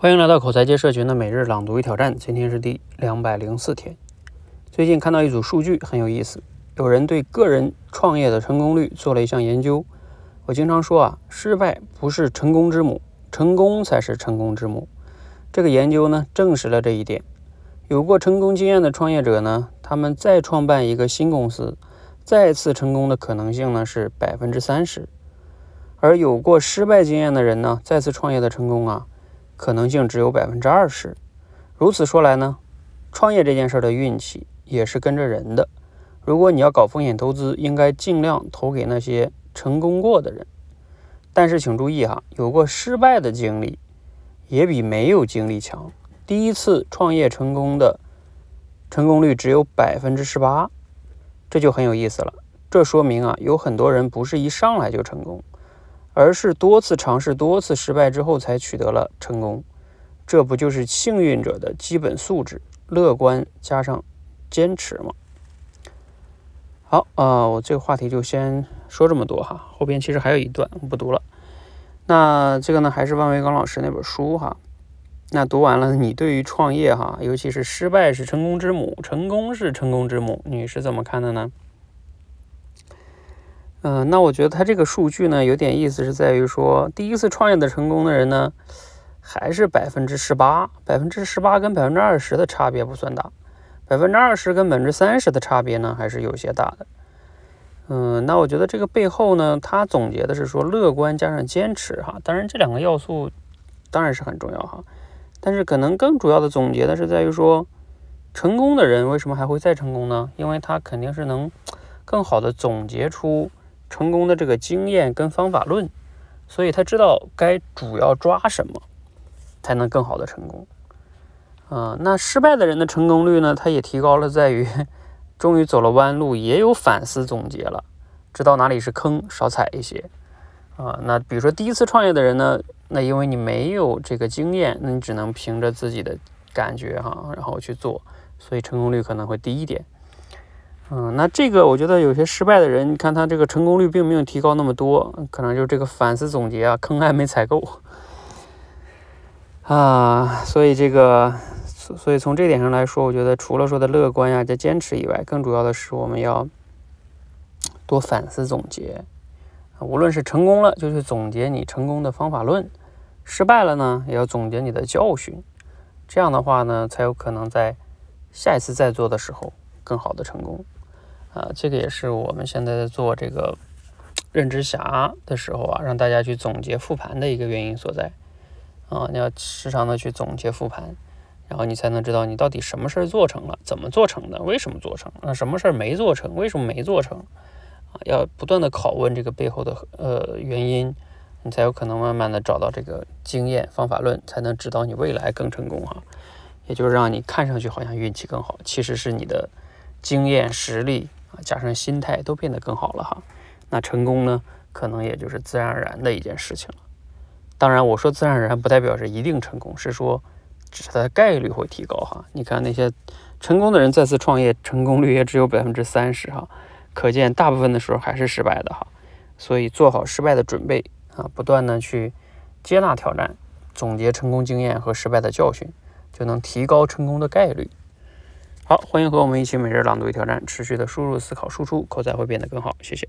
欢迎来到口才界社群的每日朗读与挑战，今天是第两百零四天。最近看到一组数据很有意思，有人对个人创业的成功率做了一项研究。我经常说啊，失败不是成功之母，成功才是成功之母。这个研究呢，证实了这一点。有过成功经验的创业者呢，他们再创办一个新公司，再次成功的可能性呢是百分之三十。而有过失败经验的人呢，再次创业的成功啊。可能性只有百分之二十。如此说来呢，创业这件事的运气也是跟着人的。如果你要搞风险投资，应该尽量投给那些成功过的人。但是请注意哈，有过失败的经历也比没有经历强。第一次创业成功的成功率只有百分之十八，这就很有意思了。这说明啊，有很多人不是一上来就成功。而是多次尝试、多次失败之后才取得了成功，这不就是幸运者的基本素质？乐观加上坚持吗？好啊，我这个话题就先说这么多哈，后边其实还有一段我不读了。那这个呢，还是万维刚老师那本书哈。那读完了，你对于创业哈，尤其是失败是成功之母，成功是成功之母，你是怎么看的呢？嗯，那我觉得他这个数据呢，有点意思，是在于说，第一次创业的成功的人呢，还是百分之十八，百分之十八跟百分之二十的差别不算大，百分之二十跟百分之三十的差别呢，还是有些大的。嗯，那我觉得这个背后呢，他总结的是说，乐观加上坚持哈，当然这两个要素当然是很重要哈，但是可能更主要的总结的是在于说，成功的人为什么还会再成功呢？因为他肯定是能更好的总结出。成功的这个经验跟方法论，所以他知道该主要抓什么，才能更好的成功。啊，那失败的人的成功率呢？他也提高了，在于终于走了弯路，也有反思总结了，知道哪里是坑，少踩一些。啊，那比如说第一次创业的人呢，那因为你没有这个经验，那你只能凭着自己的感觉哈，然后去做，所以成功率可能会低一点。嗯，那这个我觉得有些失败的人，你看他这个成功率并没有提高那么多，可能就是这个反思总结啊，坑还没踩够啊，所以这个，所以从这点上来说，我觉得除了说的乐观呀、加坚持以外，更主要的是我们要多反思总结，无论是成功了，就去总结你成功的方法论；失败了呢，也要总结你的教训。这样的话呢，才有可能在下一次再做的时候更好的成功。啊，这个也是我们现在在做这个认知侠的时候啊，让大家去总结复盘的一个原因所在。啊，你要时常的去总结复盘，然后你才能知道你到底什么事儿做成了，怎么做成的，为什么做成，那什么事儿没做成，为什么没做成？啊，要不断的拷问这个背后的呃原因，你才有可能慢慢的找到这个经验方法论，才能指导你未来更成功哈。也就是让你看上去好像运气更好，其实是你的经验实力。啊，加上心态都变得更好了哈，那成功呢，可能也就是自然而然的一件事情了。当然，我说自然而然不代表是一定成功，是说只是它的概率会提高哈。你看那些成功的人再次创业，成功率也只有百分之三十哈，可见大部分的时候还是失败的哈。所以做好失败的准备啊，不断的去接纳挑战，总结成功经验和失败的教训，就能提高成功的概率。好，欢迎和我们一起每日朗读与挑战，持续的输入、思考、输出，口才会变得更好。谢谢。